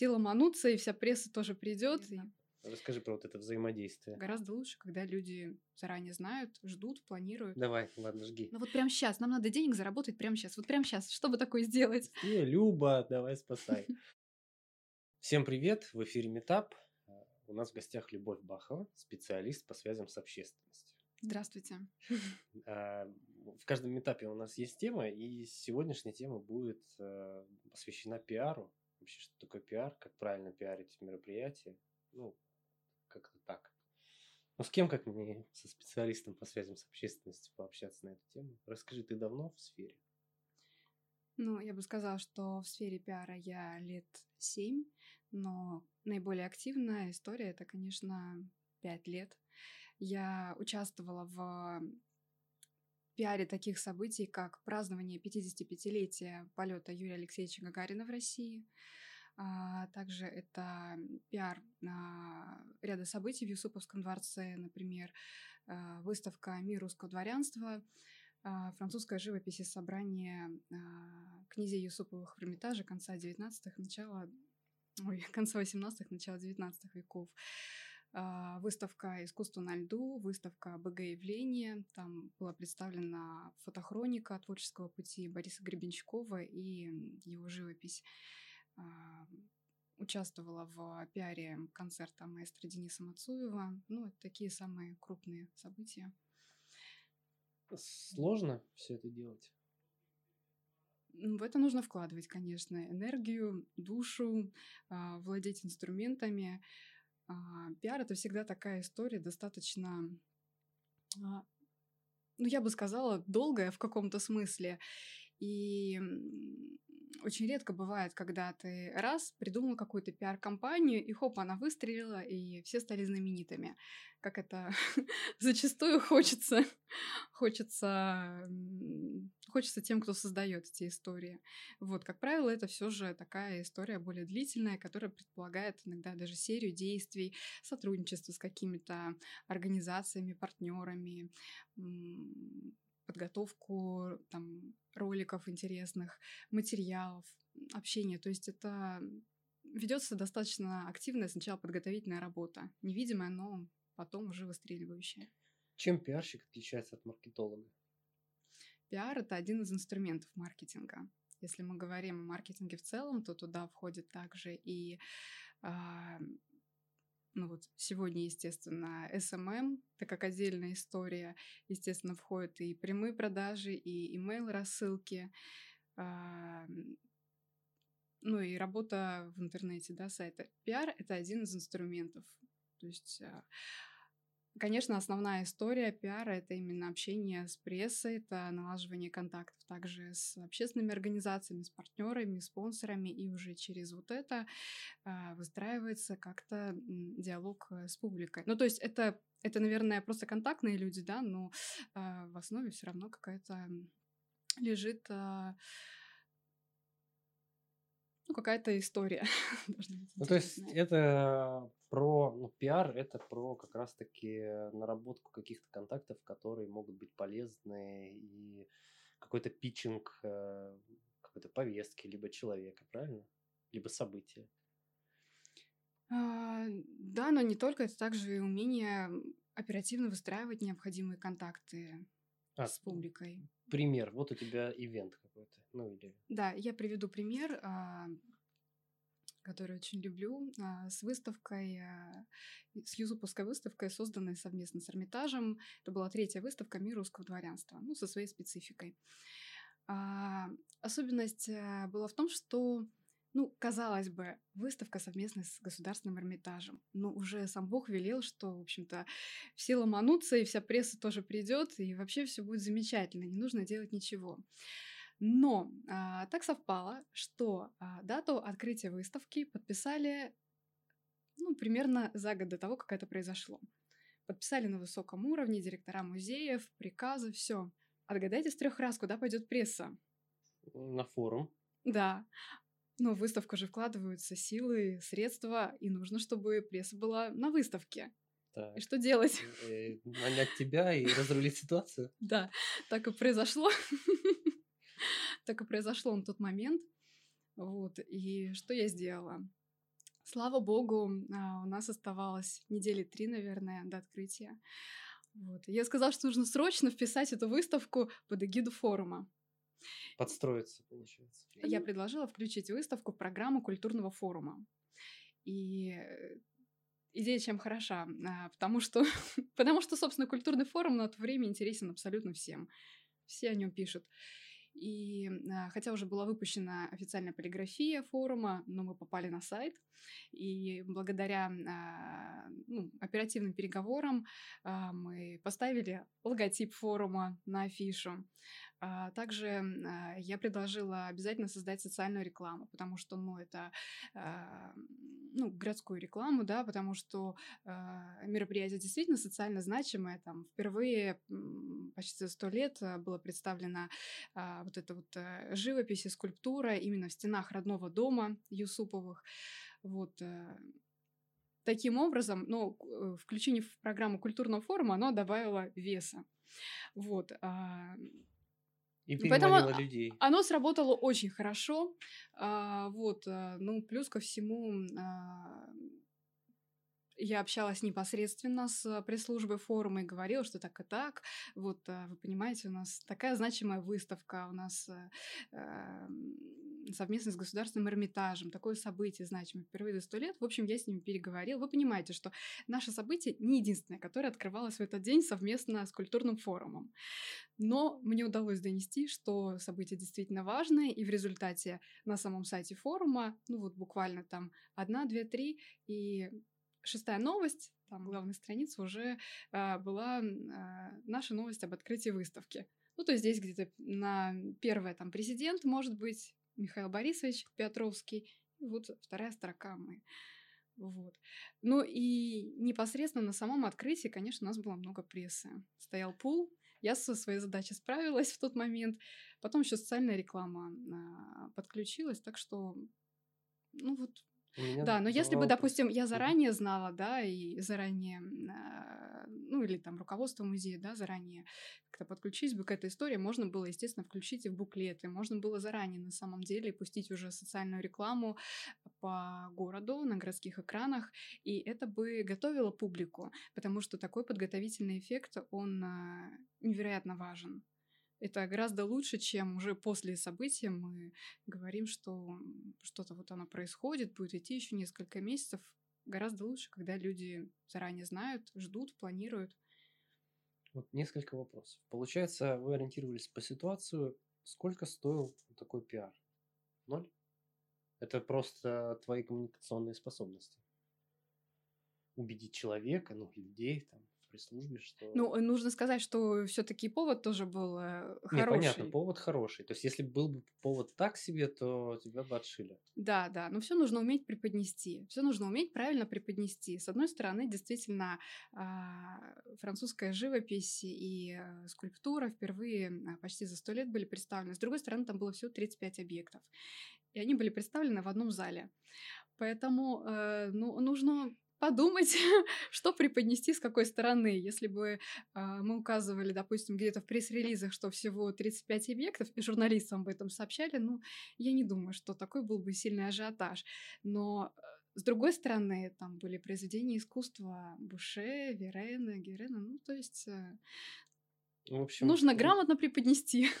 все ломанутся, и вся пресса тоже придет. И Расскажи про вот это взаимодействие. гораздо лучше, когда люди заранее знают, ждут, планируют. Давай, ладно, жги. Ну вот прямо сейчас, нам надо денег заработать прямо сейчас. Вот прямо сейчас, чтобы такое сделать? Не, Люба, давай спасай. Всем привет, в эфире Метап. У нас в гостях Любовь Бахова, специалист по связям с общественностью. Здравствуйте. А, В каждом этапе у нас есть тема, и сегодняшняя тема будет э, посвящена пиару. Вообще, что такое пиар, как правильно пиарить мероприятие. Ну, как-то так. Ну, с кем, как не со специалистом по связям с общественностью пообщаться на эту тему? Расскажи, ты давно в сфере? Ну, я бы сказала, что в сфере пиара я лет семь, но наиболее активная история это, конечно, пять лет. Я участвовала в пиаре таких событий, как празднование 55-летия полета Юрия Алексеевича Гагарина в России. А также это пиар а, ряда событий в Юсуповском дворце, например, а, выставка «Мир русского дворянства», а, французская живопись и собрание а, князей Юсуповых в Эрмитаже конца 19-х, начала, ой, конца 18-х, начала 19 веков. А, Выставка «Искусство на льду», выставка БГ «Явление». Там была представлена фотохроника творческого пути Бориса Гребенщикова и его живопись. А, Участвовала в пиаре концерта маэстро Дениса Мацуева. Ну, это такие самые крупные события. Сложно все это делать? М, В это нужно вкладывать, конечно, энергию, душу, а, владеть инструментами. А, Пиар это всегда такая история достаточно, а, ну, я бы сказала, долгая в каком-то смысле. И очень редко бывает, когда ты раз придумал какую-то пиар-компанию, и хоп, она выстрелила, и все стали знаменитыми. Как это зачастую хочется, хочется, хочется тем, кто создает эти истории. Вот, как правило, это все же такая история более длительная, которая предполагает иногда даже серию действий, сотрудничество с какими-то организациями, партнерами, подготовку там роликов интересных, материалов, общение. То есть это ведется достаточно активная сначала подготовительная работа, невидимая, но потом уже выстреливающая. Чем пиарщик отличается от маркетолога? Пиар это один из инструментов маркетинга. Если мы говорим о маркетинге в целом, то туда входит также и а, ну вот сегодня, естественно, SMM, так как отдельная история, естественно, входят и прямые продажи, и email рассылки, а, ну и работа в интернете, да, сайта. Пиар — это один из инструментов. То есть, а, конечно, основная история пиара — это именно общение с прессой, это налаживание контактов также с общественными организациями, с партнерами, спонсорами, и уже через вот это а, выстраивается как-то диалог э, с публикой. Ну, то есть это, это наверное, просто контактные люди, да, но а, в основе все равно какая-то лежит а, ну, какая-то история. должна быть Ну, то есть это про, ну, пиар, это про как раз-таки наработку каких-то контактов, которые могут быть полезны и какой-то питчинг э, какой-то повестки, либо человека, правильно? Либо события. А, Да, но не только, это также и умение оперативно выстраивать необходимые контакты А, с публикой. пример. Вот у тебя ивент какой-то. Ну, или... Да, я приведу пример, а, который очень люблю, а, с выставкой, а, с Юзуповской выставкой, созданной совместно с Эрмитажем. Это была третья выставка «Мир русского дворянства», ну, со своей спецификой. Особенность а, была в том, что, ну, казалось бы, выставка совместно с Государственным Эрмитажем. Но уже сам Бог велел, что, в общем-то, все ломанутся, и вся пресса тоже придет, и вообще все будет замечательно, не нужно делать ничего. Но а, так совпало, что а, дату открытия выставки подписали ну, примерно за год до того, как это произошло. Подписали на высоком уровне директора музеев, приказы, все. Отгадайте с трех раз, куда пойдет пресса. На форум. Да. Но в выставку же вкладываются силы, средства, и нужно, чтобы пресса была на выставке. Так. И что делать? Э, Нанять тебя и разрулить ситуацию. Да, так и произошло. Так и произошло на тот момент. Вот. И что я сделала? Слава богу, а, у нас оставалось недели три, наверное, до открытия. Вот. Я сказала, что нужно срочно вписать эту выставку под эгиду форума. Подстроиться, получается. Я предложила включить выставку в программу культурного форума. И идея чем хороша, а, потому что, потому что, собственно, культурный форум на то время интересен абсолютно всем. Все о нем пишут. И а, хотя уже была выпущена официальная полиграфия форума, но мы попали на сайт, и благодаря а, ну, оперативным переговорам а, мы поставили логотип форума на афишу. Также я предложила обязательно создать социальную рекламу, потому что, ну, это, ну, городскую рекламу, да, потому что мероприятие действительно социально значимое. Там впервые почти сто лет было представлено вот эта вот э, живопись и скульптура именно в стенах родного дома Юсуповых. Вот э, таким образом, ну, э, включение в программу культурного форума, оно добавило веса. Вот. И Поэтому людей. оно сработало очень хорошо. А, вот, а, ну, плюс ко всему, а, я общалась непосредственно с пресс-службой форума и говорила, что так и так. Вот, а, вы понимаете, у нас такая значимая выставка, у нас а, совместно с Государственным Эрмитажем, такое событие значимое впервые за сто лет. В общем, я с ними переговорила. Вы понимаете, что наше событие не единственное, которое открывалось в этот день совместно с культурным форумом. Но мне удалось донести, что событие действительно важное, и в результате на самом сайте форума, ну вот буквально там одна, две, три, и шестая новость, там главная страница уже э, была э, наша новость об открытии выставки. Ну, то есть здесь где-то на первое там президент, может быть, Михаил Борисович Петровский. Вот вторая строка мы. Вот. Ну и непосредственно на самом открытии, конечно, у нас было много прессы. Стоял пул, я со своей задачей справилась в тот момент. Потом еще социальная реклама а, подключилась, так что, ну вот, да, но если бы, допустим, я заранее знала, да, и заранее, а, ну или там руководство музея, да, заранее как-то подключились бы к этой истории, можно было, естественно, включить и в буклеты, можно было заранее на самом деле пустить уже социальную рекламу по городу на городских экранах, и это бы готовило публику, потому что такой подготовительный эффект, он а, невероятно важен. Это гораздо лучше, чем уже после события мы говорим, что что-то вот оно происходит, будет идти еще несколько месяцев. Гораздо лучше, когда люди заранее знают, ждут, планируют. Вот несколько вопросов. Получается, вы ориентировались по ситуацию. Сколько стоил такой пиар? Ноль? Это просто твои коммуникационные способности. Убедить человека, ну, людей, там, пресс-службе, что... Ну, нужно сказать, что все-таки повод тоже был э, хороший. Не, понятно, повод хороший. То есть, если был бы повод так себе, то тебя бы отшили. Да, да, но все нужно уметь преподнести. Все нужно уметь правильно преподнести. С одной стороны, действительно, а, французская живопись и э, скульптура впервые а, почти за сто лет были представлены. С другой стороны, там было всего 35 объектов. И они были представлены в одном зале. Поэтому э, ну, нужно подумать, что преподнести с какой стороны. Если бы э, мы указывали, допустим, где-то в пресс-релизах, что всего 35 объектов, и журналистам об этом сообщали, ну, я не думаю, что такой был бы сильный ажиотаж. Но э, с другой стороны, там были произведения искусства Буше, Верена, Герена, ну, то есть э, в общем, нужно грамотно преподнести.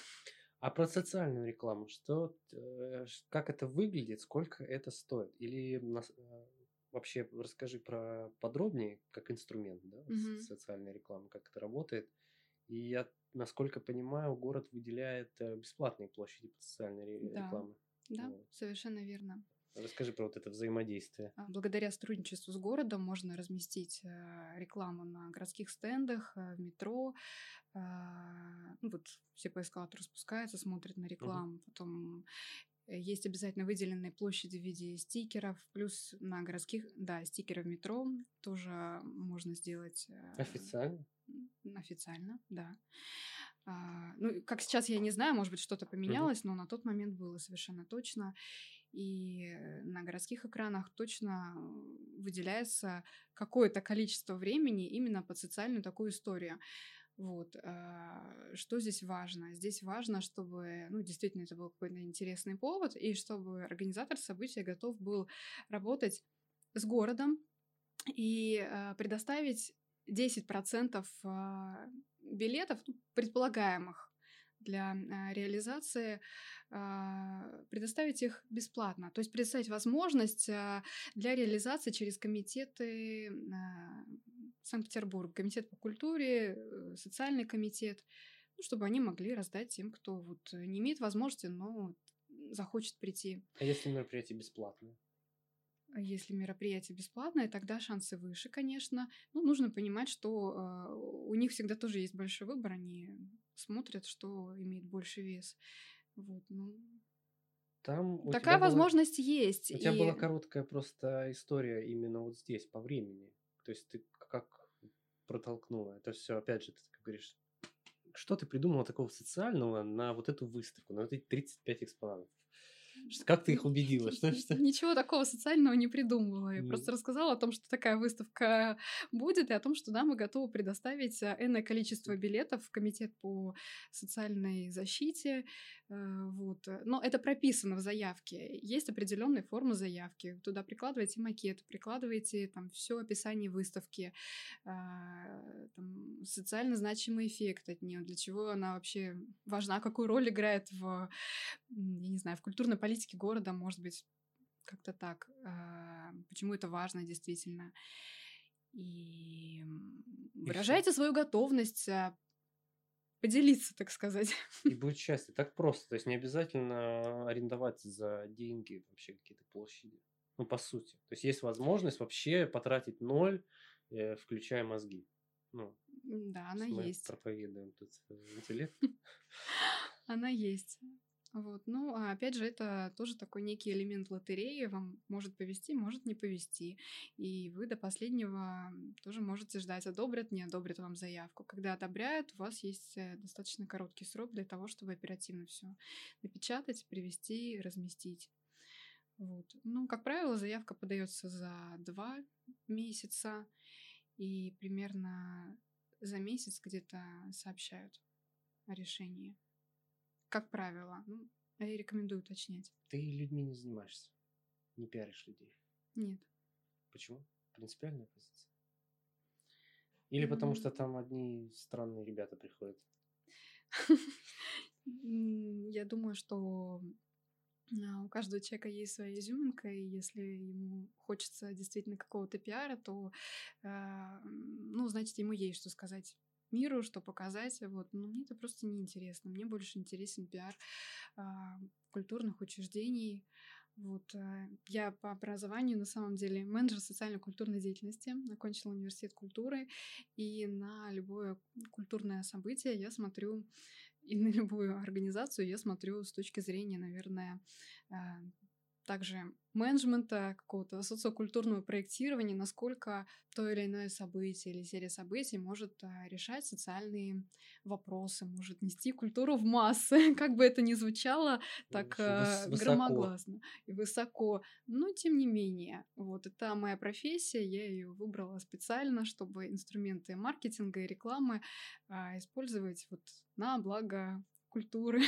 А про социальную рекламу, что, э, как это выглядит, сколько это стоит? Или вообще расскажи про подробнее, как инструмент, да, угу. социальной рекламы, как это работает. И я, насколько понимаю, город выделяет э, бесплатные площади под социальной да. рекламы. Да, вот. совершенно верно. Расскажи про вот это взаимодействие. А, благодаря сотрудничеству с городом можно разместить э, рекламу на городских стендах, э, в метро. Ну, вот все по эскалатору спускаются, смотрят на рекламу, угу. потом есть обязательно выделенные площади в виде стикеров, плюс на городских, да, стикеры в метро тоже можно сделать. Э, официально? Официально, да. А, ну, как сейчас я не знаю, может быть, что-то поменялось, но на тот момент было совершенно точно. И на городских экранах точно выделяется какое-то количество времени именно под социальную такую историю. Вот. А, что здесь важно? Здесь важно, чтобы, ну, действительно, это был какой-то интересный повод, и чтобы организатор события готов был работать с городом и предоставить 10% билетов, ну, предполагаемых для реализации, предоставить их бесплатно. То есть предоставить возможность для реализации через комитеты Санкт-Петербург, комитет по культуре, э, социальный комитет, ну, чтобы они могли раздать тем, кто вот не имеет возможности, но захочет прийти. А если мероприятие бесплатное? А если мероприятие бесплатное, тогда шансы выше, конечно. Ну, нужно понимать, что э, у них всегда тоже есть большой выбор, они смотрят, что имеет больше вес. Вот, ну. Там Такая возможность была... есть. У тебя и... была короткая просто история именно вот здесь, по времени. То есть ты как протолкнула это все, опять же, ты как говоришь, что ты придумала такого социального на вот эту выставку, на вот эти 35 экспонатов? Как ты их убедила? Что, что? Ничего такого социального не придумывала. Я mm. просто рассказала о том, что такая выставка будет, и о том, что да, мы готовы предоставить э, энное количество билетов в Комитет по социальной защите. Э, вот. Но это прописано в заявке. Есть определенные формы заявки. Туда прикладываете макет, прикладываете там все описание выставки, а, там, социально значимый эффект от нее, для чего она вообще важна, какую роль играет в, я не знаю, в культурной политике города, может быть, как-то так. А, почему это важно действительно? И выражайте свою готовность а, поделиться, так сказать. И будет счастье. Так просто. То есть не обязательно арендовать за деньги вообще какие-то площади. Ну, по сути. То есть есть возможность вообще потратить ноль, э, включая мозги. Ну, да, она мы есть. проповедуем тут интеллект. Она есть. Вот. Ну, а опять же, это тоже такой некий элемент лотереи. Вам может повести, может не повести. И вы до последнего тоже можете ждать, одобрят, не одобрят вам заявку. Когда одобряют, у вас есть э, достаточно короткий срок для того, чтобы оперативно все напечатать, привести, разместить. Вот. Ну, как правило, заявка подается за два месяца, и примерно за месяц где-то сообщают о решении как правило. Ну, я рекомендую уточнять. Ты людьми не занимаешься? Не пиаришь людей? Нет. Почему? Принципиальная позиция? Или потому что там одни странные ребята приходят? Я думаю, что а, у каждого человека есть своя изюминка, и если ему хочется действительно какого-то пиара, то, а, ну, значит, ему есть что сказать миру, что показать. Вот. Но мне это просто неинтересно. Мне больше интересен пиар а, культурных учреждений. Вот. А, я по образованию на самом деле менеджер социально-культурной деятельности, окончила университет культуры, и на любое культурное событие я смотрю и на любую организацию я смотрю с точки зрения, наверное, а, также менеджмента, какого-то социокультурного проектирования, насколько то или иное событие или серия событий может а, решать социальные вопросы, может нести культуру в массы, как бы это ни звучало так а, Выс- громогласно и высоко. Но тем не менее, вот это моя профессия, я ее выбрала специально, чтобы инструменты маркетинга и рекламы а, использовать вот на благо культуры.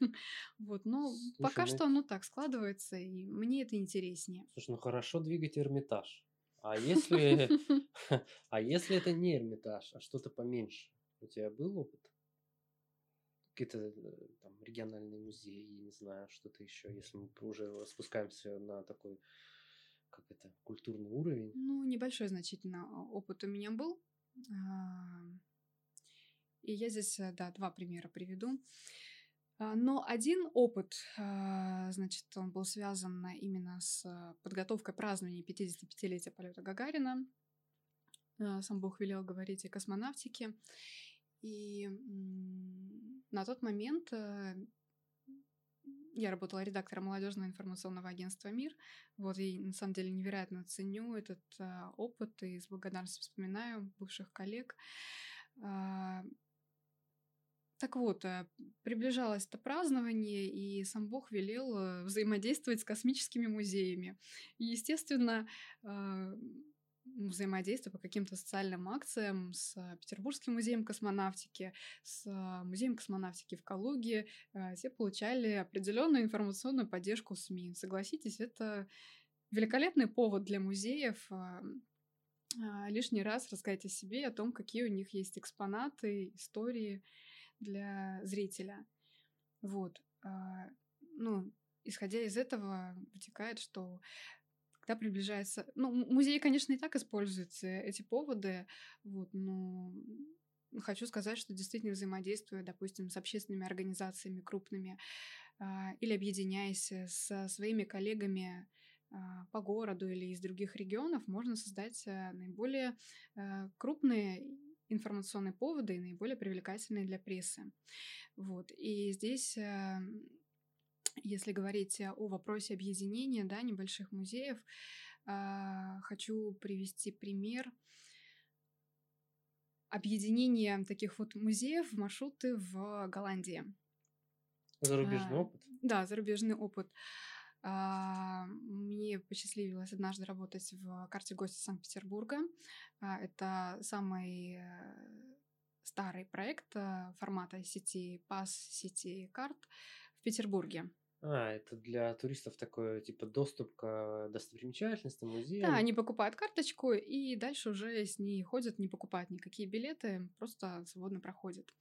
вот, но Слушай, пока ну... что оно так складывается, и мне это интереснее. Слушай, ну хорошо двигать Эрмитаж. А если, а если это не Эрмитаж, а что-то поменьше? У тебя был опыт? Какие-то э, там региональные музеи, я не знаю, что-то еще, если мы уже спускаемся на такой, как это, культурный уровень? Ну, небольшой значительно опыт у меня был. И я здесь, э, да, два примера приведу. А, но один опыт, а, значит, он был связан именно с подготовкой празднования 55-летия полета Гагарина. А, сам Бог велел говорить о космонавтике. И на тот момент э, я работала редактором молодежного информационного агентства «Мир». Вот, и на самом деле невероятно ценю этот опыт и с благодарностью вспоминаю бывших коллег. Так вот, э, приближалось это празднование, и сам Бог велел э, взаимодействовать с космическими музеями. И, естественно, э, взаимодействие по каким-то социальным акциям с Петербургским музеем космонавтики, с музеем космонавтики в Калуге, все получали определенную информационную поддержку СМИ. Согласитесь, это великолепный повод для музеев а, а, лишний раз рассказать о себе, о том, какие у них есть экспонаты, истории для зрителя. Вот. А, ну, исходя из этого, вытекает, что когда приближается... Ну, музеи, конечно, и так используют э, эти поводы, вот, но хочу сказать, что действительно взаимодействуя, допустим, с общественными организациями крупными а, или объединяясь со своими коллегами а, по городу или из других регионов, можно создать э, наиболее э, крупные информационные поводы и наиболее привлекательные для прессы. Вот. И здесь если говорить о вопросе объединения да, небольших музеев, а, хочу привести пример объединения таких вот музеев в маршруты в Голландии. Зарубежный а, опыт? Да, зарубежный опыт. Мне посчастливилось однажды работать в карте гостя Санкт-Петербурга. Это самый э, старый проект э, формата сети PAS, сети карт в Петербурге. А, это для туристов такой, типа, доступ к достопримечательностям, музеям. Да, они покупают карточку и дальше уже с ней ходят, не покупают никакие билеты, просто свободно проходят.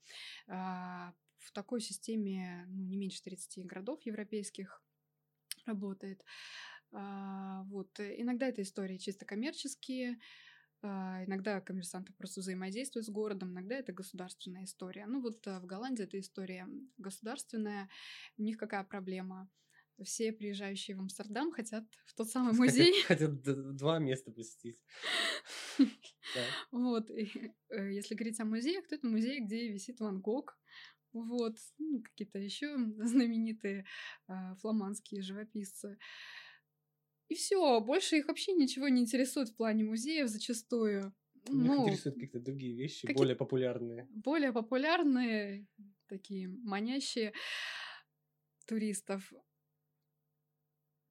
А, в такой системе ну, не меньше 30 городов европейских работает. А, вот. Иногда это истории чисто коммерческие, а, иногда коммерсанты просто взаимодействуют с городом, иногда это государственная история. Ну вот э, в Голландии эта история государственная. У них какая проблема? Все приезжающие в Амстердам хотят в тот самый музей. Хотят два места посетить. Вот. Э, если говорить о музеях, то это музей, где висит Ван Гог. Вот. Ну, какие-то еще знаменитые а, фламандские живописцы. И все, больше их вообще ничего не интересует в плане музеев зачастую. Их ну, интересуют какие-то другие вещи, какие более популярные. Более популярные, такие манящие туристов,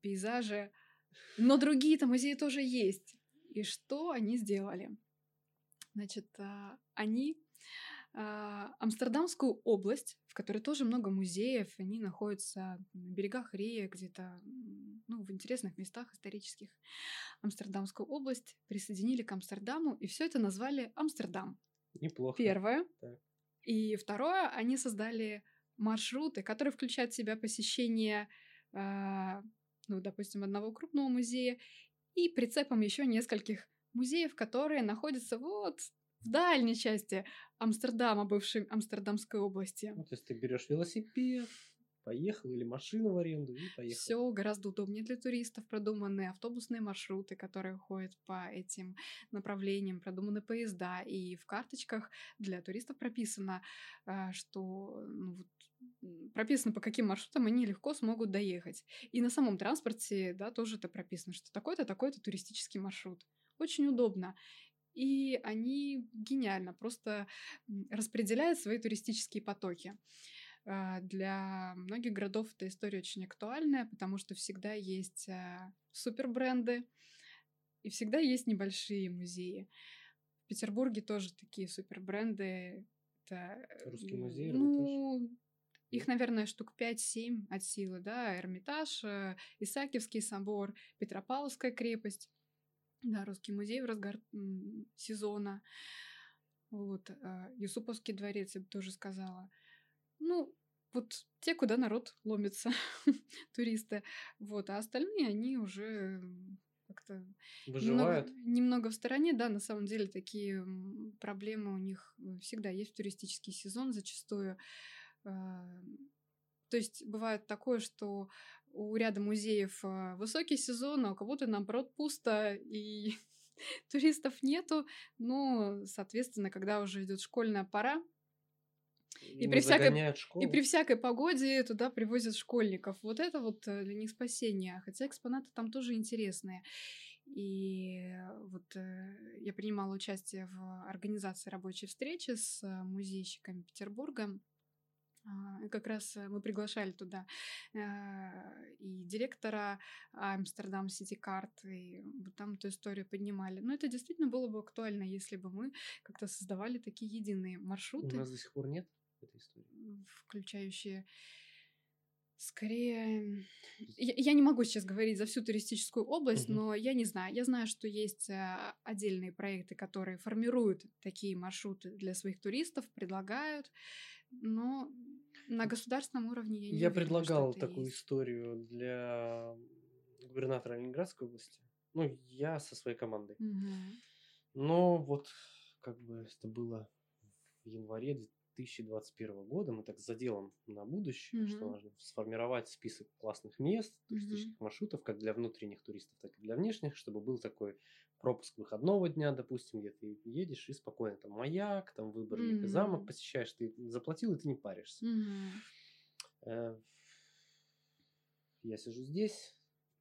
пейзажи. Но другие-то музеи тоже есть. И что они сделали? Значит, а, они Амстердамскую область, в которой тоже много музеев, они находятся на берегах рек, где-то ну, в интересных местах исторических. Амстердамскую область присоединили к Амстердаму, и все это назвали Амстердам. Неплохо. Первое. Так. И второе, они создали маршруты, которые включают в себя посещение, э, ну, допустим, одного крупного музея и прицепом еще нескольких музеев, которые находятся вот в дальней части Амстердама, бывшей Амстердамской области. Ну, то есть ты берешь велосипед, поехал или машину в аренду и поехал. Все гораздо удобнее для туристов, продуманные автобусные маршруты, которые ходят по этим направлениям, продуманы поезда, и в карточках для туристов прописано, а, что ну, вот, прописано, по каким маршрутам они легко смогут доехать. И на самом транспорте, да, тоже это прописано, что такой-то, такой-то туристический маршрут. Очень удобно и они гениально просто распределяют свои туристические потоки. А, для многих городов эта история очень актуальная, потому что всегда есть а, супербренды и всегда есть небольшие музеи. В Петербурге тоже такие супербренды. Это, Русский музей, ну, их, наверное, штук 5-7 от силы, да, Эрмитаж, э, Исаакиевский собор, Петропавловская крепость. Да, русский музей в разгар сезона. Вот, а, Юсуповский дворец, я бы тоже сказала. Ну, вот те, куда народ ломится, туристы. Вот, а остальные, они уже как-то немного, немного в стороне, да, на самом деле такие проблемы у них всегда есть в туристический сезон зачастую. То есть бывает такое, что у ряда музеев а, высокий сезон, а у кого-то, наоборот, пусто, и туристов нету. Ну, соответственно, когда уже идет школьная пора, и при, всякой, и при всякой погоде туда привозят школьников. Вот это вот э, для них спасение. Хотя экспонаты там тоже интересные. И вот э, я принимала участие в организации рабочей встречи с э, музейщиками Петербурга. А, как раз э, мы приглашали туда э, и директора Амстердам Сити Карт, и там эту историю поднимали. Но это действительно было бы актуально, если бы мы как-то создавали такие единые маршруты. У нас до сих пор нет этой истории. Включающие Скорее, я, я не могу сейчас говорить за всю туристическую область, Мгм. но я не знаю. Я знаю, что есть а, отдельные проекты, которые формируют такие маршруты для своих туристов, предлагают, но на государственном уровне я не Я уверена, что предлагал такую есть. историю для губернатора Ленинградской области. Ну, я со своей командой. Мгм. Но вот как бы это было в январе 2021 года. Мы так заделом на будущее, что Мгм. нужно сформировать список классных мест, туристических маршрутов, как для внутренних туристов, так и для внешних, чтобы был такой пропуск выходного дня, допустим, где ты едешь и спокойно там маяк, там выбор Великий замок посещаешь, ты заплатил, и ты не паришься. Э, Я сижу здесь,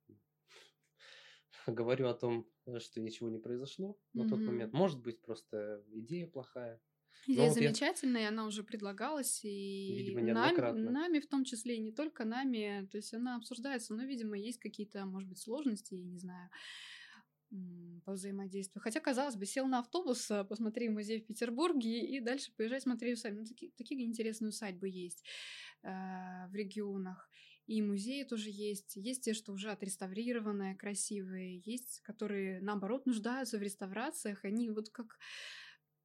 говорю о том, э, что ничего не произошло на тот момент. Может быть, просто идея плохая. Идея вот я- замечательная, она уже предлагалась, и Видимо, нами, нами в том числе, и не только нами, то есть она обсуждается, но, видимо, есть какие-то, может быть, сложности, я не знаю, по взаимодействию. Хотя, казалось бы, сел на автобус, а, посмотри музей в Петербурге и дальше поезжай, смотри усадьбы. Ну, такие, такие интересные усадьбы есть а, в регионах. И музеи тоже есть. Есть те, что уже отреставрированные, красивые. Есть, которые, наоборот, нуждаются в реставрациях. Они вот как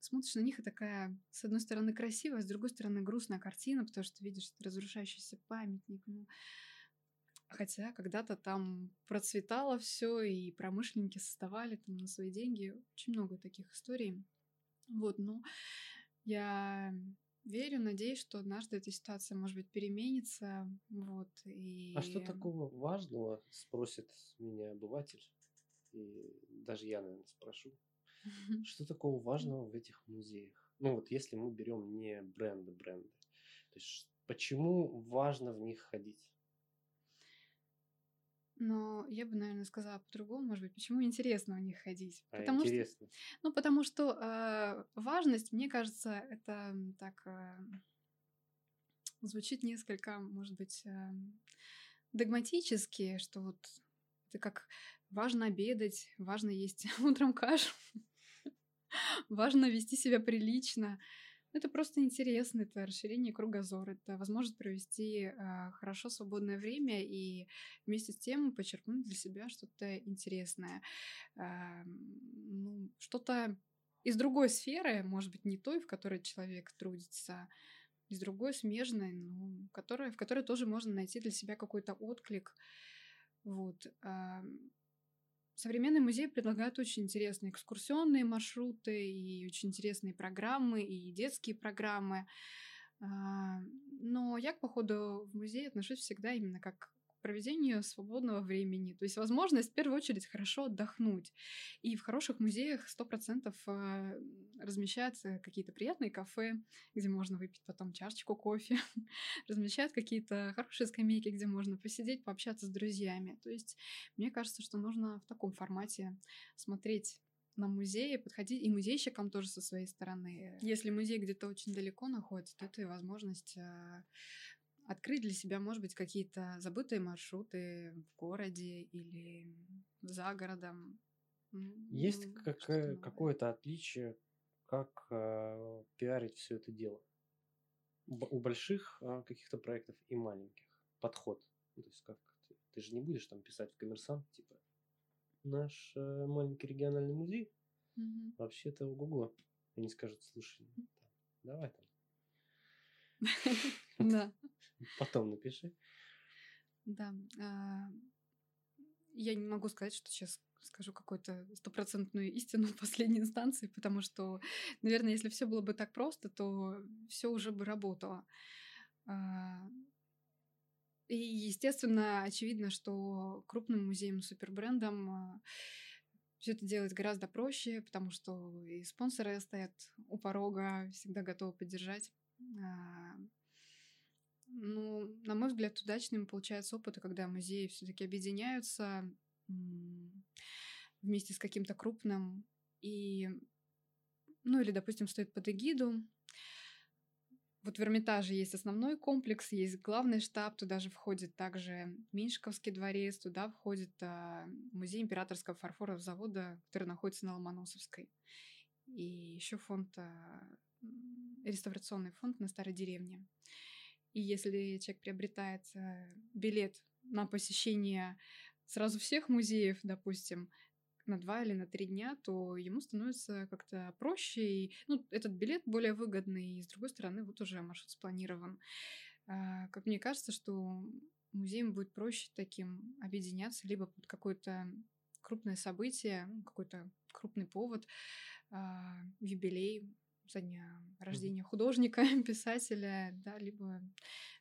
смотришь на них и такая, с одной стороны, красивая, с другой стороны, грустная картина, потому что видишь разрушающийся памятник. Ну, хотя когда-то там процветало все, и промышленники создавали там на свои деньги. Очень много таких историй. Вот, ну, я верю, надеюсь, что однажды эта ситуация, может быть, переменится. Вот, и... А что такого важного, спросит меня обыватель, и даже я, наверное, спрошу, что такого важного в этих музеях? Ну вот если мы берем не бренды, бренды, то есть почему важно в них ходить? Но я бы, наверное, сказала по-другому, может быть, почему интересно в них ходить. А Потому что интересно. Ну, потому что э, важность, мне кажется, это так э, звучит несколько, может быть, э, догматически, что вот это как важно обедать, важно есть утром кашу, важно вести себя прилично. Это просто интересно, это расширение кругозора, это возможность провести э, хорошо свободное время и вместе с тем почерпнуть для себя что-то интересное. А, ну, что-то из другой сферы, может быть, не той, в которой человек трудится, из другой смежной, ну, которая, в которой тоже можно найти для себя какой-то отклик. Вот. а, Современные музеи предлагают очень интересные экскурсионные маршруты и очень интересные программы, и детские программы. А, Но я к походу в музей отношусь всегда именно как проведению свободного времени. То есть возможность в первую очередь хорошо отдохнуть. И в хороших музеях 100% а, размещаются какие-то приятные кафе, где можно выпить потом чашечку кофе. Размещают какие-то хорошие скамейки, где можно посидеть, пообщаться с друзьями. То есть мне кажется, что нужно в таком формате смотреть на музеи, подходить и музейщикам тоже со своей стороны. Если музей где-то очень далеко находится, то это и возможность а, открыть для себя, может быть, какие-то забытые маршруты в городе или за городом. Есть ну, новое. какое-то отличие, как э, пиарить все это дело? Б- У больших э, каких-то проектов и маленьких подход. Ну, то есть как ты, ты же не будешь там писать в коммерсант, типа, наш э, маленький региональный музей Мгм. вообще-то ого-го. Они скажут, слушай, там, давай там, Да. Потом напиши. Да. а, Я не могу сказать, что сейчас скажу какую-то стопроцентную истину в последней инстанции, потому что, наверное, если все было бы так просто, то все уже бы работало. А, И, естественно, очевидно, что крупным музеям, супербрендам все это делать гораздо проще, потому что и спонсоры стоят у порога, всегда готовы поддержать. Ну, на мой взгляд, удачным получается опыт, когда музеи все-таки объединяются вместе с каким-то крупным и, ну или, допустим, стоит под эгиду. Вот в Эрмитаже есть основной комплекс, есть главный штаб, туда же входит также Меньшиковский дворец, туда входит а, музей императорского фарфорового завода, который находится на Ломоносовской. И еще фонд, а, реставрационный фонд на Старой деревне. И если человек приобретает э, билет на посещение сразу всех музеев, допустим, на два или на три дня, то ему становится как-то проще. И, ну, этот билет более выгодный, и с другой стороны, вот уже маршрут спланирован. А, как мне кажется, что музеям будет проще таким объединяться либо под какое-то крупное событие, какой-то крупный повод, а, юбилей, со дня рождения художника, писателя, да, либо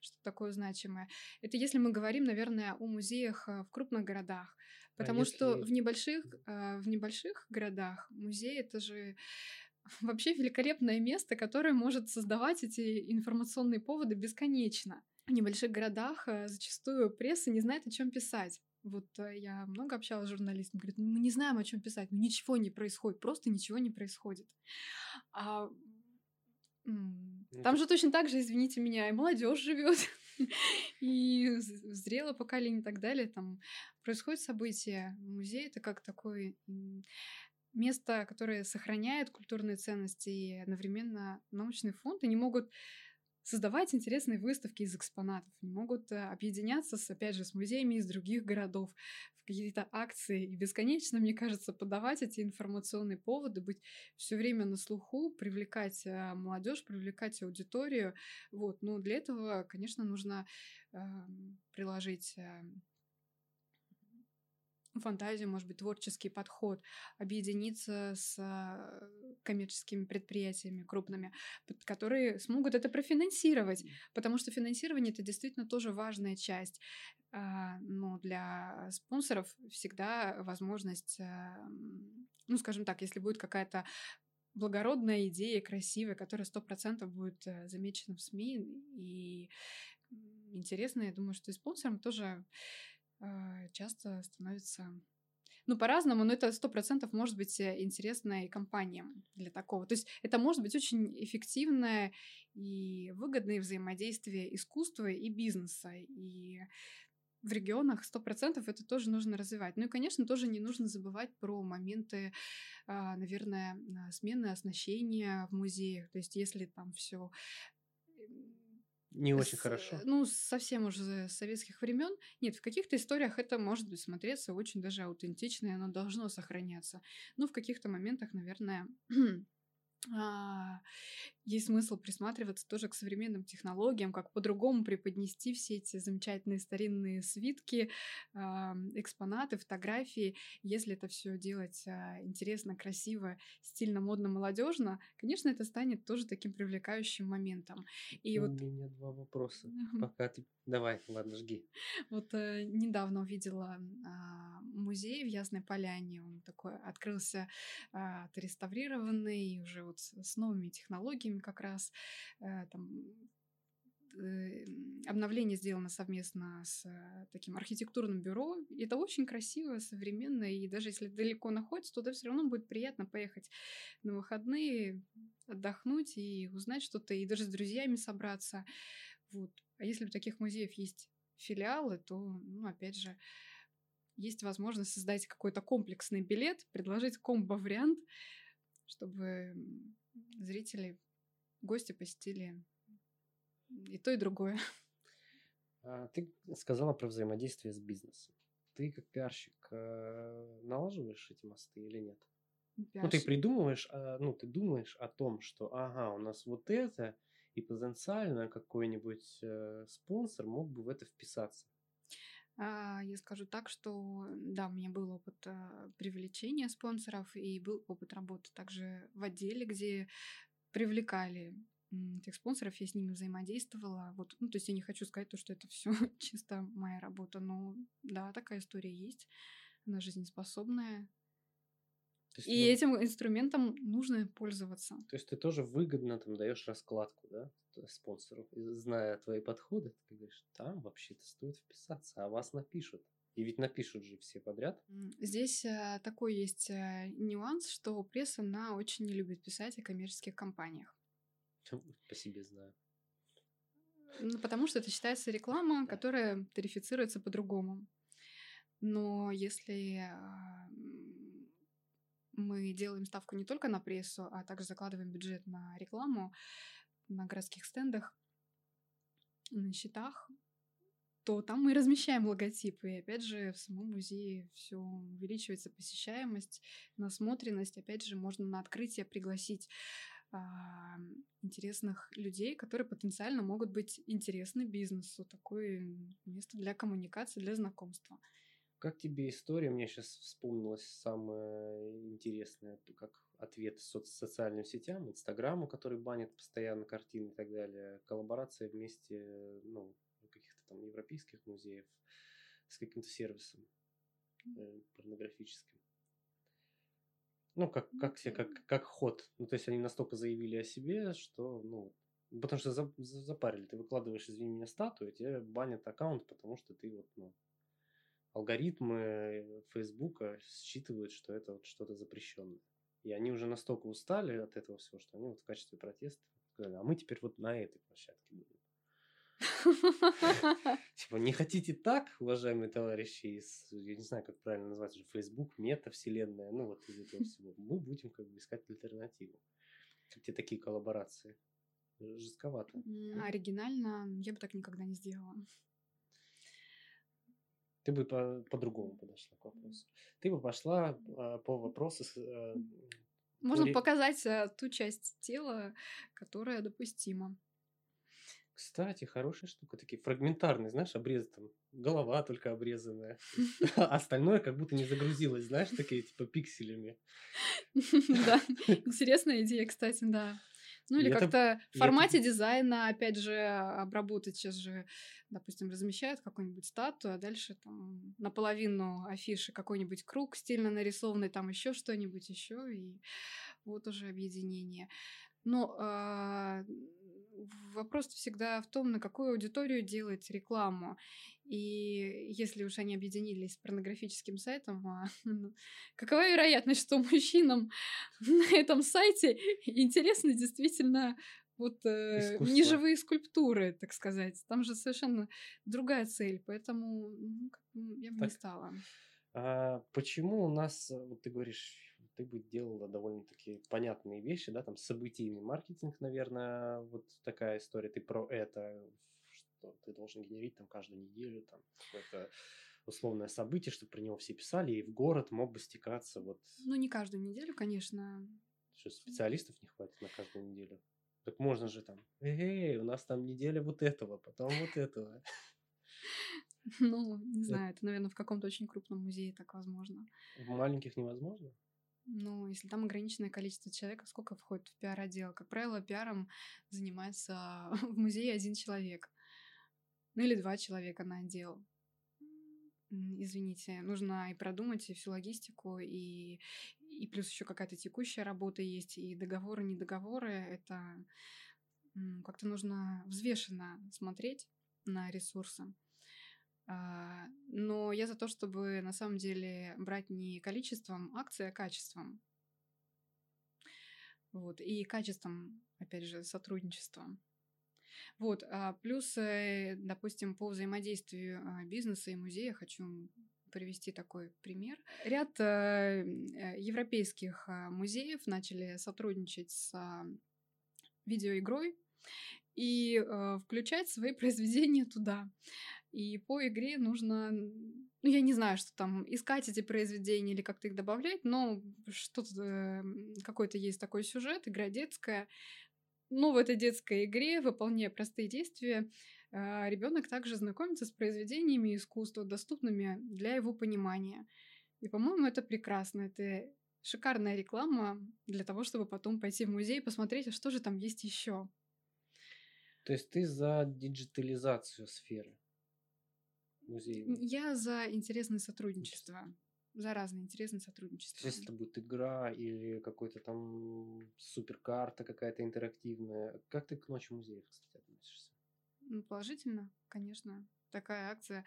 что-то такое значимое. Это если мы говорим, наверное, о музеях а, в крупных городах, потому а если... что в небольших, в небольших городах музей это же вообще великолепное место, которое может создавать эти информационные поводы бесконечно. В небольших городах зачастую пресса не знает, о чем писать. Вот я много общалась с журналистами, говорят, ну, мы не знаем, о чем писать, ну ничего не происходит, просто ничего не происходит. А ну, там же точно так же, извините меня, и молодежь живет, и зрелое поколение и так далее. Там происходят события. Музей это как такой место, которое сохраняет культурные ценности и одновременно научный фонд. Они могут создавать интересные выставки из экспонатов, они могут э, объединяться, с, опять же, с музеями из других городов в какие-то акции и бесконечно, мне кажется, подавать эти информационные поводы, быть все время на слуху, привлекать э, молодежь, привлекать аудиторию. Вот. Но для этого, конечно, нужно э, приложить э, фантазию, может быть, творческий подход, объединиться с а, коммерческими предприятиями крупными, которые смогут это профинансировать, потому что финансирование это действительно тоже важная часть. А, но для спонсоров всегда возможность, а, ну, скажем так, если будет какая-то благородная идея, красивая, которая сто процентов будет э, замечена в СМИ и интересно, я думаю, что и спонсорам тоже часто становится ну, по-разному, но это сто процентов может быть э, интересно и компаниям для такого. То есть это может быть очень эффективное и выгодное взаимодействие искусства и бизнеса. И в регионах сто процентов это тоже нужно развивать. Ну и, конечно, тоже не нужно забывать про моменты, а, наверное, смены оснащения в музеях. То есть если там все не очень с, хорошо. Ну, совсем уже с советских времен. Нет, в каких-то историях это может быть смотреться очень даже аутентично, и оно должно сохраняться. Но в каких-то моментах, наверное, а, есть смысл присматриваться тоже к современным технологиям, как по-другому преподнести все эти замечательные старинные свитки, а, экспонаты, фотографии. Если это все делать а, интересно, красиво, стильно, модно, молодежно, конечно, это станет тоже таким привлекающим моментом. И У вот... меня два вопроса. Пока ты... Давай, ладно, жги. Вот э, недавно увидела э, музей в Ясной Поляне. Он такой открылся, э, отреставрированный, уже вот с новыми технологиями как раз. Э, там э, обновление сделано совместно с э, таким архитектурным бюро. И это очень красиво, современно, и даже если далеко находится, туда все равно будет приятно поехать на выходные, отдохнуть и узнать что-то, и даже с друзьями собраться. Вот. А если у таких музеев есть филиалы, то, ну, опять же, есть возможность создать какой-то комплексный билет, предложить комбо-вариант, чтобы зрители, гости посетили и то, и другое. А, ты сказала про взаимодействие с бизнесом. Ты как пиарщик э, налаживаешь эти мосты или нет? Пиарщик. Ну, ты придумываешь, а, ну, ты думаешь о том, что, ага, у нас вот это, и потенциально какой-нибудь э, спонсор мог бы в это вписаться. А, я скажу так, что да, у меня был опыт а, привлечения спонсоров и был опыт работы также в отделе, где привлекали этих спонсоров, я с ними взаимодействовала. Вот, ну, то есть я не хочу сказать то, что это все чисто моя работа, но да, такая история есть. Она жизнеспособная. Есть, и ну, этим инструментом нужно пользоваться. То есть ты тоже выгодно там даешь раскладку, да? спонсоров, зная твои подходы, ты говоришь, там вообще-то стоит вписаться, а вас напишут. И ведь напишут же все подряд. Здесь а, такой есть а, нюанс, что пресса, она очень не любит писать о коммерческих компаниях. По себе знаю. Ну, потому что это считается реклама, которая тарифицируется по-другому. Но если а, мы делаем ставку не только на прессу, а также закладываем бюджет на рекламу, на городских стендах, на счетах, то там мы размещаем логотипы. И опять же, в самом музее все увеличивается посещаемость, насмотренность. Опять же, можно на открытие пригласить а, интересных людей, которые потенциально могут быть интересны бизнесу. Такое место для коммуникации, для знакомства. Как тебе история? Мне сейчас вспомнилось самое интересное, как ответ соц социальным сетям, Инстаграму, который банит постоянно картины и так далее, коллаборация вместе, ну, там европейских музеев с каким-то сервисом э, порнографическим. Ну, как, как, себе, как, как ход. Ну, то есть они настолько заявили о себе, что, ну, потому что за, за, запарили. Ты выкладываешь, извини меня, статую, тебе банят аккаунт, потому что ты вот, ну, алгоритмы Фейсбука считывают, что это вот что-то запрещенное. И они уже настолько устали от этого всего, что они вот в качестве протеста сказали, а мы теперь вот на этой площадке будем. Типа, не хотите так, уважаемые товарищи из, я не знаю, как правильно назвать уже, Facebook, мета-вселенная, ну вот из этого всего. Мы будем как бы искать альтернативу. Где такие коллаборации? Жестковато. Оригинально я бы так никогда не сделала. Ты бы по- по-другому подошла к вопросу. Ты бы пошла а, по вопросу... А, Можно по... показать а, ту часть тела, которая допустима. Кстати, хорошая штука, такие фрагментарные, знаешь, обрезы там, голова только обрезанная, а остальное как будто не загрузилось, знаешь, такие типа пикселями. Да, интересная идея, кстати, да. Ну или как-то в формате дизайна, опять же, обработать сейчас же, допустим, размещают какую-нибудь статую, а дальше там наполовину афиши какой-нибудь круг стильно нарисованный, там еще что-нибудь еще, и вот уже объединение. Но а, вопрос всегда в том, на какую аудиторию делать рекламу. И если уж они объединились с порнографическим сайтом, а, ну, какова вероятность, что мужчинам на этом сайте интересны действительно вот э, неживые скульптуры, так сказать. Там же совершенно другая цель, поэтому ну, я бы так, не стала. А почему у нас, вот ты говоришь, ты бы делала довольно-таки понятные вещи, да, там событийный маркетинг, наверное, вот такая история, ты про это, что ты должен генерить там каждую неделю, там, какое-то условное событие, чтобы про него все писали, и в город мог бы стекаться вот... Ну, не каждую неделю, конечно. Что, специалистов не хватит на каждую неделю? Так можно же там, эй, у нас там неделя вот этого, потом вот этого. Ну, не знаю, это, наверное, в каком-то очень крупном музее так возможно. В маленьких невозможно? Ну, если там ограниченное количество человек, сколько входит в пиар-отдел? Как правило, пиаром занимается в музее один человек. Ну или два человека на отдел. Извините, нужно и продумать и всю логистику, и, и плюс еще какая-то текущая работа есть, и договоры, не договоры. Это как-то нужно взвешенно смотреть на ресурсы. А, но я за то, чтобы на самом деле брать не количеством акций, а качеством. Вот, и качеством, опять же, сотрудничества. Вот, а плюс, э, допустим, по взаимодействию а, бизнеса и музея хочу привести такой пример. Ряд э, э, европейских музеев начали сотрудничать с видеоигрой и включать свои произведения туда. И по игре нужно, ну, я не знаю, что там, искать эти произведения или как-то их добавлять, но что-то, э, какой-то есть такой сюжет, игра детская. Но в этой детской игре, выполняя простые действия, э, ребенок также знакомится с произведениями искусства, доступными для его понимания. И, по-моему, это прекрасно. Это шикарная реклама для того, чтобы потом пойти в музей и посмотреть, а что же там есть еще. То есть ты за диджитализацию сферы? Музей? Я за интересное сотрудничество. За разные интересные сотрудничества. Если это будет игра или какой-то там суперкарта какая-то интерактивная. Как ты к ночи музеев, кстати, относишься? Ну, положительно, конечно. Такая акция,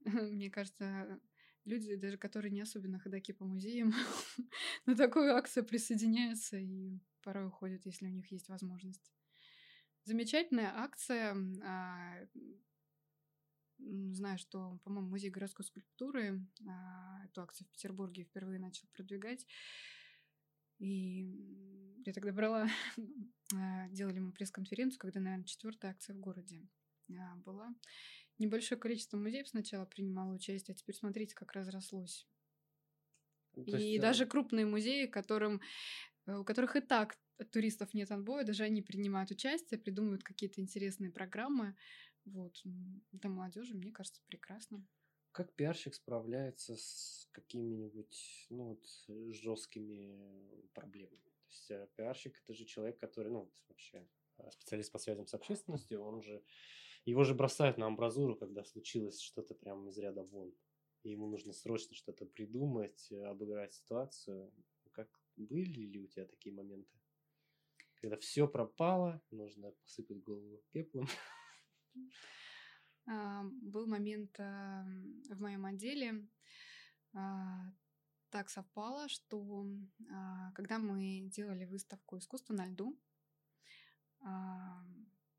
мне кажется, люди, даже которые не особенно ходаки по музеям, на такую акцию присоединяются и порой уходят, если у них есть возможность. Замечательная акция. Знаю, что, по-моему, Музей городской скульптуры а, эту акцию в Петербурге впервые начал продвигать. И я тогда брала, а, делали мы пресс-конференцию, когда, наверное, четвертая акция в городе а, была. Небольшое количество музеев сначала принимало участие, а теперь смотрите, как разрослось. Ну, и есть, даже крупные музеи, которым, э, у которых и так туристов нет отбоя, даже они принимают участие, придумывают какие-то интересные программы. Вот. Для молодежи, мне кажется, прекрасно. Как пиарщик справляется с какими-нибудь ну, вот, жесткими проблемами? То есть э, пиарщик это же человек, который, ну, вообще э, специалист по связям с общественностью, он же его же бросают на амбразуру, когда случилось что-то прямо из ряда вон. И ему нужно срочно что-то придумать, э, обыграть ситуацию. Как были ли у тебя такие моменты? Когда все пропало, нужно посыпать голову пеплом. А, был момент а, в моем отделе. А, так совпало, что когда мы делали выставку искусства на льду,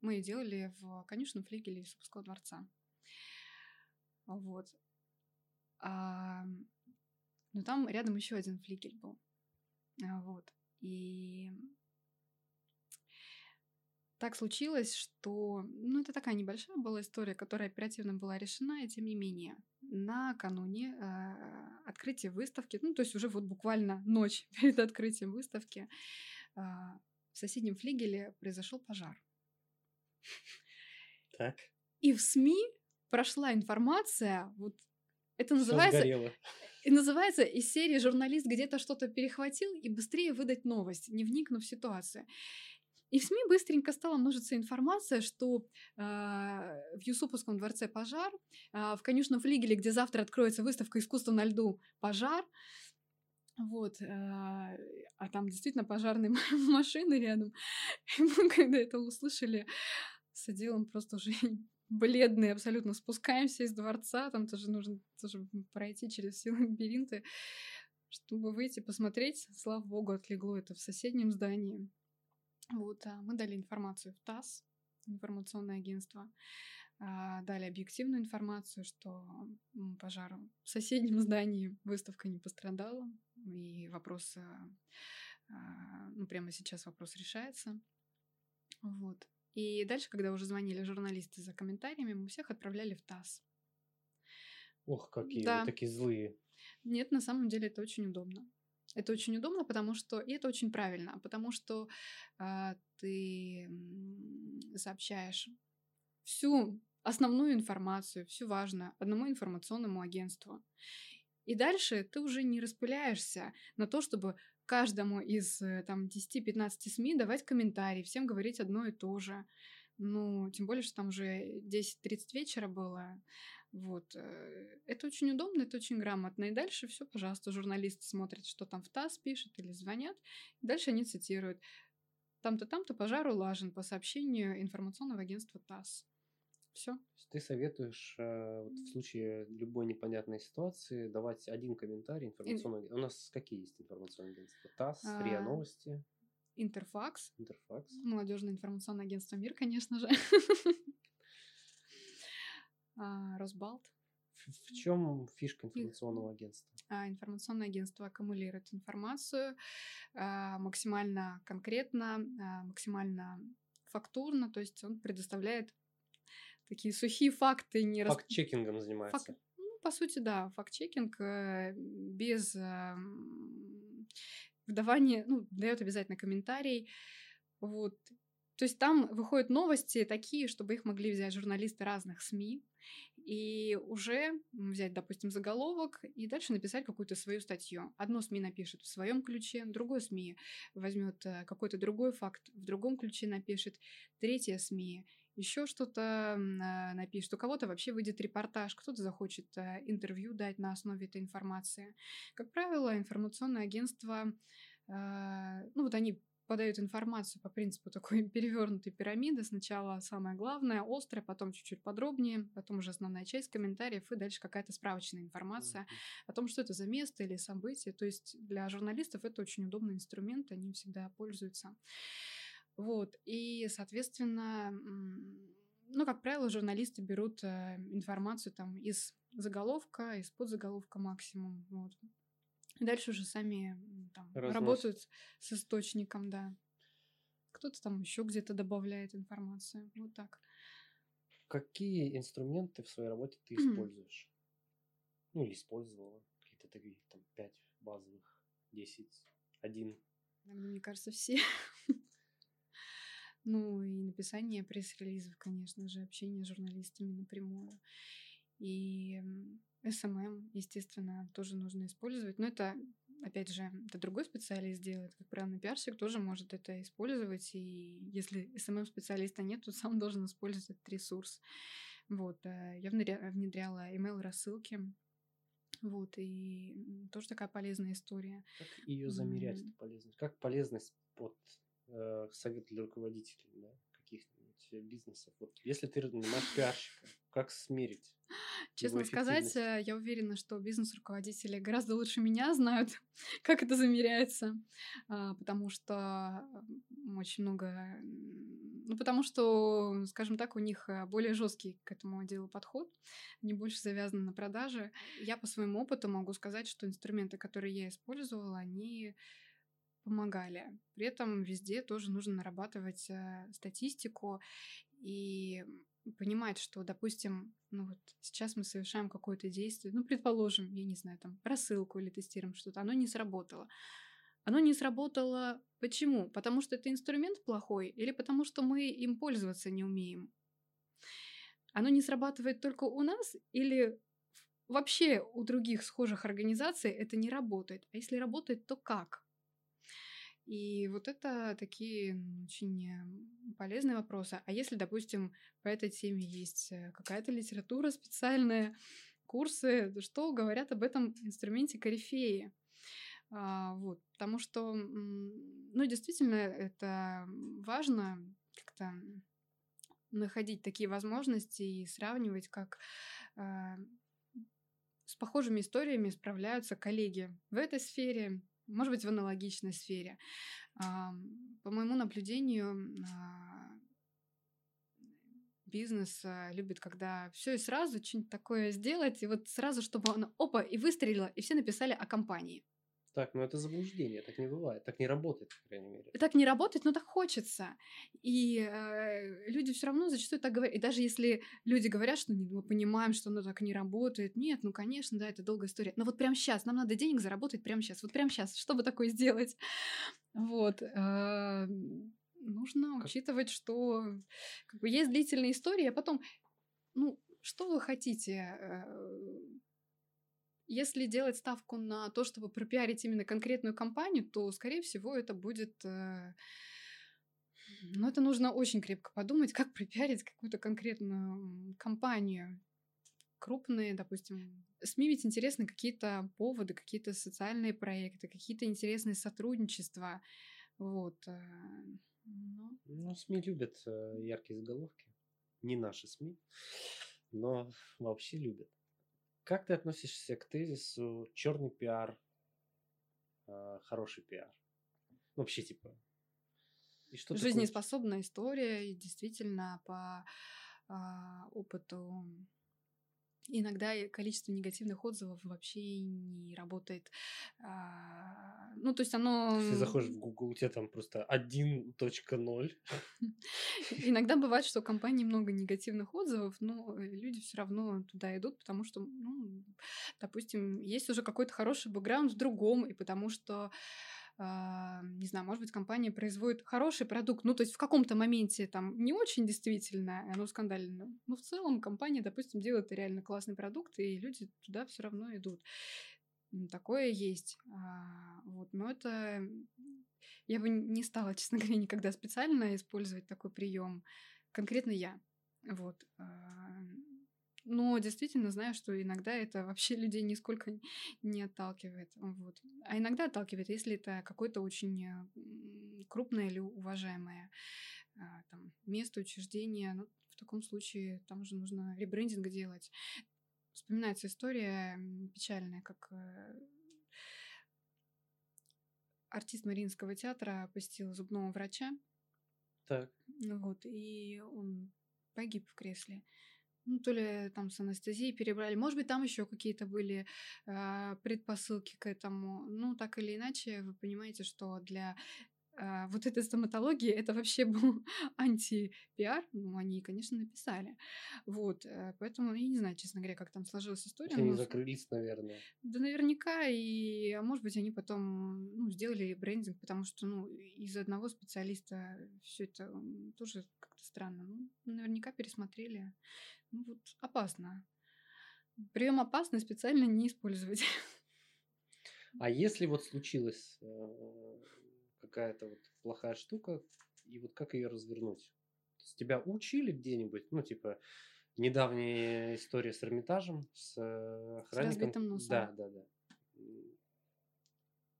мы ее делали в конюшном флигеле Юсупского дворца. Вот. Но там рядом еще один флигель был. Вот. И так случилось, что... Ну, это такая небольшая была история, которая оперативно была решена, и тем не менее, накануне э, открытия выставки, ну, то есть уже вот буквально ночь перед открытием выставки, э, в соседнем флигеле произошел пожар. Так. И в СМИ прошла информация, вот это называется... И называется из серии «Журналист где-то что-то перехватил и быстрее выдать новость, не вникнув в ситуацию». И в СМИ быстренько стала множиться информация, что э, в Юсуповском дворце пожар, э, в конюшном флигеле, где завтра откроется выставка искусства на льду, пожар. Вот, э, а там действительно пожарные машины рядом. И мы, когда это услышали, с отделом просто уже бледные абсолютно спускаемся из дворца, там тоже нужно тоже пройти через все лабиринты, чтобы выйти посмотреть. Слава богу, отлегло это в соседнем здании. Вот, а мы дали информацию в ТАСС, информационное агентство, а, дали объективную информацию, что пожар в соседнем здании выставка не пострадала, и вопрос, а, ну прямо сейчас вопрос решается. Вот. И дальше, когда уже звонили журналисты за комментариями, мы всех отправляли в ТАСС. Ох, какие да. вы такие злые. Нет, на самом деле это очень удобно. Это очень удобно, потому что и это очень правильно, потому что э, ты сообщаешь всю основную информацию, всю важную одному информационному агентству. И дальше ты уже не распыляешься на то, чтобы каждому из э, там 10-15 СМИ давать комментарии, всем говорить одно и то же. Ну, тем более, что там уже 10.30 вечера было. Вот. Э, это очень удобно, это очень грамотно. И дальше все, пожалуйста, журналисты смотрят, что там в ТАСС пишут или звонят. И дальше они цитируют. Там-то, там-то пожар улажен по сообщению информационного агентства ТАСС. Все. Ты советуешь э, вот в случае любой непонятной ситуации давать один комментарий информационный. У нас какие есть информационные агентства? ТАСС, а, РИА Новости. Интерфакс. Интерфакс. Молодежное информационное агентство Мир, конечно же. а, Росбалт. В чем фишка информационного агентства? А, информационное агентство аккумулирует информацию а, максимально конкретно, максимально фактурно, то есть он предоставляет такие сухие факты. Не Факт-чекингом рас... занимается. Фак... Ну, по сути, да, факт-чекинг э, без вдавания, ну, дает обязательно комментарий. Вот. То есть там выходят новости такие, чтобы их могли взять журналисты разных СМИ и уже взять, допустим, заголовок и дальше написать какую-то свою статью. Одно СМИ напишет в своем ключе, другое СМИ возьмет э, какой-то другой факт, в другом ключе напишет, третье СМИ еще что-то а, напишет, у кого-то вообще выйдет репортаж, кто-то захочет а, интервью дать на основе этой информации. Как правило, информационное агентство, а, ну вот они подают информацию по принципу такой перевернутой пирамиды. Сначала самое главное, острое, потом чуть-чуть подробнее, потом уже основная часть комментариев и дальше какая-то справочная информация mm-hmm. о том, что это за место или событие. То есть для журналистов это очень удобный инструмент, они всегда пользуются. Вот, и, соответственно, ну, как правило, журналисты берут э, информацию там из заголовка, из подзаголовка максимум, вот. И дальше уже сами там работают с источником, да. Кто-то там еще где-то добавляет информацию, вот так. какие инструменты в своей работе ты используешь? Ну, или использовала? Какие-то такие, там, пять базовых, десять, один. Мне кажется, все. Ну, и написание пресс-релизов, конечно же, общение с журналистами напрямую. И SMM, естественно, тоже нужно использовать. Но это, опять же, это другой специалист делает. Как правило, пиарщик тоже может это использовать. И если SMM-специалиста нет, то сам должен использовать этот ресурс. Вот. Э, я внедряла email-рассылки. Вот, и тоже такая полезная история. Как ее замерять, mm. эту полезность? Как полезность под э, совет для руководителей, да, каких-нибудь бизнесов? Вот, если ты нанимаешь пиарщика, как смерить? Честно сказать, э, я уверена, что бизнес-руководители гораздо лучше меня знают, как это замеряется, а, потому что очень много... Ну, потому что, скажем так, у них э, более жесткий к этому делу подход, они больше завязаны на продаже. Я по своему опыту могу сказать, что инструменты, которые я использовала, они помогали. При этом везде тоже нужно нарабатывать э, статистику и понимать, что, допустим, ну вот сейчас мы совершаем какое-то действие, ну, предположим, я не знаю, там, рассылку или тестируем что-то, оно не сработало. Оно не сработало почему? Потому что это инструмент плохой или потому что мы им пользоваться не умеем? Оно не срабатывает только у нас или вообще у других схожих организаций это не работает? А если работает, то как? И вот это такие очень полезные вопросы. А если, допустим, по этой теме есть э, какая-то литература специальная, курсы, что говорят об этом инструменте корифеи? А, вот, потому что, ну, действительно, это важно как-то находить такие возможности и сравнивать, как э, с похожими историями справляются коллеги в этой сфере, может быть, в аналогичной сфере. По моему наблюдению, а, бизнес любит, когда все и сразу что-нибудь такое сделать, и вот сразу, чтобы оно опа, и выстрелило, и все написали о компании. Так, ну это заблуждение, так не бывает, так не работает, по крайней мере. Так не работает, но так хочется. И э, люди все равно зачастую так говорят. И даже если люди говорят, что мы понимаем, что оно так не работает, нет, ну конечно, да, это долгая история. Но вот прямо сейчас, нам надо денег заработать прямо сейчас, вот прямо сейчас, чтобы такое сделать. Вот. Э, нужно как? учитывать, что как бы, есть длительная история, а потом, ну, что вы хотите? Если делать ставку на то, чтобы пропиарить именно конкретную компанию, то, скорее всего, это будет... Э, ну, это нужно очень крепко подумать, как пропиарить какую-то конкретную компанию. Крупные, допустим. СМИ ведь интересны какие-то поводы, какие-то социальные проекты, какие-то интересные сотрудничества. Вот. Э, ну, ну СМИ любят э, яркие заголовки. Не наши СМИ, но вообще любят. Как ты относишься к тезису черный пиар, э, хороший пиар? Ну, вообще, типа. И что Жизнеспособная такое? история, и действительно по э, опыту Иногда количество негативных отзывов вообще не работает. А, ну, то есть оно... Ты заходишь в Google, у тебя там просто 1.0. Иногда бывает, что у компании много негативных отзывов, но люди все равно туда идут, потому что, ну, допустим, есть уже какой-то хороший бэкграунд в другом, и потому что не знаю, может быть, компания производит хороший продукт, ну, то есть в каком-то моменте там не очень действительно, оно скандально, но в целом компания, допустим, делает реально классный продукт, и люди туда все равно идут. Такое есть. А, вот, но это я бы не стала, честно говоря, никогда специально использовать такой прием. Конкретно я. Вот. Но действительно знаю, что иногда это вообще людей нисколько не отталкивает. Вот. А иногда отталкивает, если это какое-то очень крупное или уважаемое а, там, место, учреждение. Ну, в таком случае там уже нужно ребрендинг делать. Вспоминается история печальная, как э, артист Мариинского театра посетил зубного врача. Так. Вот, и он погиб в кресле ну, то ли там с анестезией перебрали, может быть, там еще какие-то были э, предпосылки к этому. Ну, так или иначе, вы понимаете, что для вот эта стоматология, это вообще был анти-пиар, ну, они, конечно, написали. Вот, э, поэтому я не знаю, честно говоря, как там сложилась история. Они закрылись, наверное. Да, наверняка, и, а может быть, они потом, ну, сделали брендинг, потому что, ну, из одного специалиста все это тоже как-то странно. Ну, наверняка пересмотрели. Ну, вот, опасно. Прием опасный, специально не использовать. А если вот случилось э, какая-то вот плохая штука, и вот как ее развернуть? То есть тебя учили где-нибудь, ну, типа, недавняя история с Эрмитажем, с э, охранником. С да, да, да.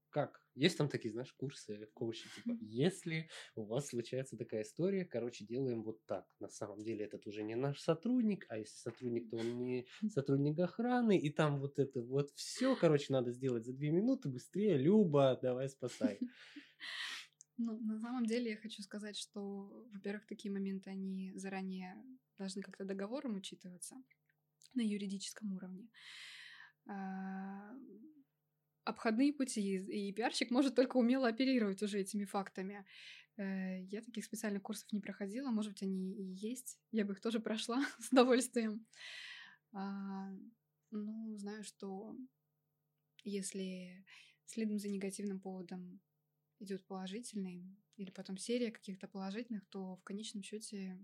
Как? Есть там такие, знаешь, курсы коучи, типа, если у вас случается такая история, короче, делаем вот так. На самом деле этот уже не наш сотрудник, а если сотрудник, то он не сотрудник охраны, и там вот это вот все, короче, надо сделать за две минуты, быстрее, Люба, давай спасай. Ну, на самом деле я хочу сказать, что, во-первых, такие моменты, они заранее должны как-то договором учитываться на юридическом уровне. Обходные пути, и пиарщик может только умело оперировать уже этими фактами. Э, я таких специальных курсов не проходила, может быть, они и есть, я бы их тоже прошла с удовольствием. А, ну, знаю, что если следом за негативным поводом идет положительный, или потом серия каких-то положительных, то в конечном счете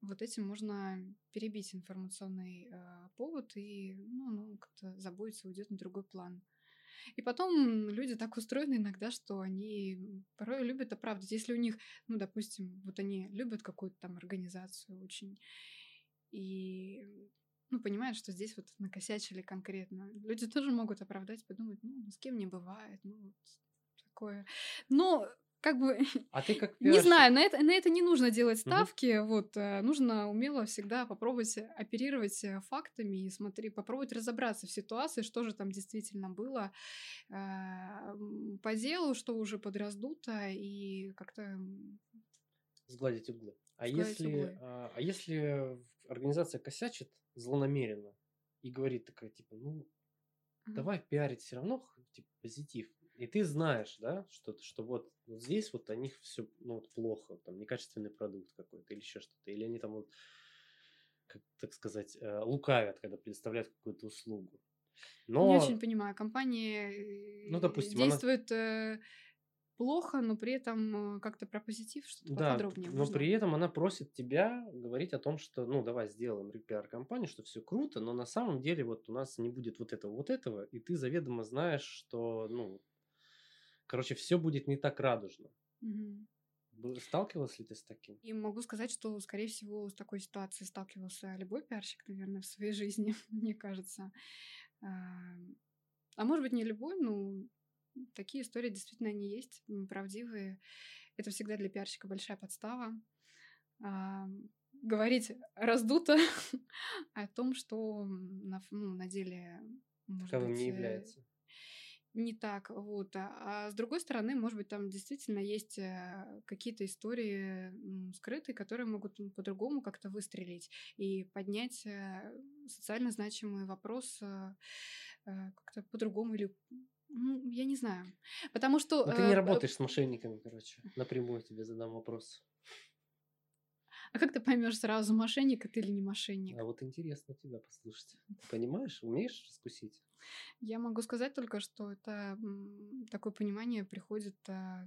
вот этим можно перебить информационный э, повод и ну, ну, как-то забудется, уйдет на другой план. И потом люди так устроены иногда, что они порой любят оправдать. Если у них, ну, допустим, вот они любят какую-то там организацию очень, и ну, понимают, что здесь вот накосячили конкретно. Люди тоже могут оправдать, подумать, ну, с кем не бывает, ну, вот такое. Но как бы, а ты как не знаю, на это, на это не нужно делать ставки, угу. вот, э, нужно умело всегда попробовать оперировать э, фактами и смотри, попробовать разобраться в ситуации, что же там действительно было э, по делу, что уже подраздуто, и как-то... Сгладить углы. А Сгладить если, углы. А, а если организация косячит злонамеренно и говорит такая, типа, ну, угу. давай пиарить все равно, типа, позитив, и ты знаешь, да, что, что вот, вот здесь вот у них все ну, вот плохо, там некачественный продукт какой-то или еще что-то, или они там вот, как так сказать, э, лукавят, когда предоставляют какую-то услугу. Но... Не очень понимаю, компания ну, допустим, действует она плохо, но при этом э, как-то про позитив что-то да, поподробнее. Но можно? при этом она просит тебя говорить о том, что, ну, давай сделаем пиар-компанию, что все круто, но на самом деле вот у нас не будет вот этого, вот этого, и ты заведомо знаешь, что, ну, короче, все будет не так радужно. Угу. Сталкивалась ли ты с таким? И могу сказать, что, скорее всего, с такой ситуацией сталкивался любой пиарщик, наверное, в своей жизни, мне кажется. А может быть, не любой, но такие истории действительно они есть, правдивые. Это всегда для пиарщика большая подстава. А, говорить раздуто о том, что на, ну, на деле может Таковым быть, не является. Не так, вот. А, а с другой стороны, может быть, там действительно есть э, какие-то истории скрытые, которые могут по-другому как-то выстрелить и поднять э, социально значимый вопрос э, как-то по-другому или ну, я не знаю. Потому что... Но ты не работаешь с мошенниками, короче. Напрямую тебе задам вопрос. А как ты поймешь сразу, мошенник ты или не мошенник? А вот интересно тебя послушать. понимаешь, умеешь раскусить? Я могу сказать только, что это такое понимание приходит а,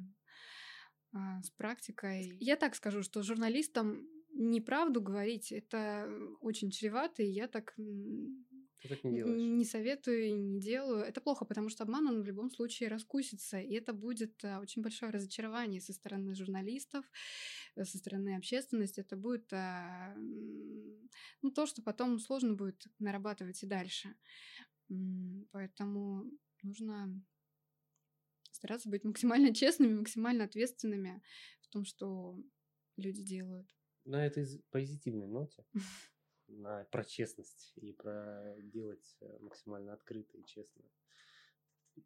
а, с практикой. Я так скажу, что журналистам неправду говорить это очень чревато, и я так ты так не делаешь. Не советую, не делаю. Это плохо, потому что обман, он в любом случае раскусится. И это будет а, очень большое разочарование со стороны журналистов, э, со стороны общественности. Это будет а, ну, то, что потом сложно будет нарабатывать и дальше. Поэтому нужно стараться быть максимально честными, максимально ответственными в том, что люди делают. На этой позитивной ноте на, про честность и про делать э, максимально открыто и честно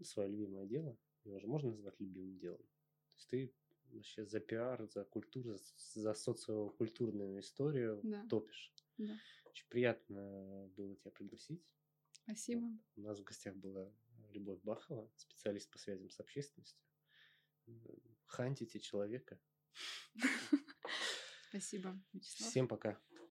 свое любимое дело, его же можно назвать любимым делом. То есть ты вообще за пиар, за культуру, за социокультурную историю да. топишь. Да. Очень приятно было тебя пригласить. Спасибо. У нас в гостях была Любовь Бахова, специалист по связям с общественностью. хантите человека. Спасибо, Вячеслав. Всем пока.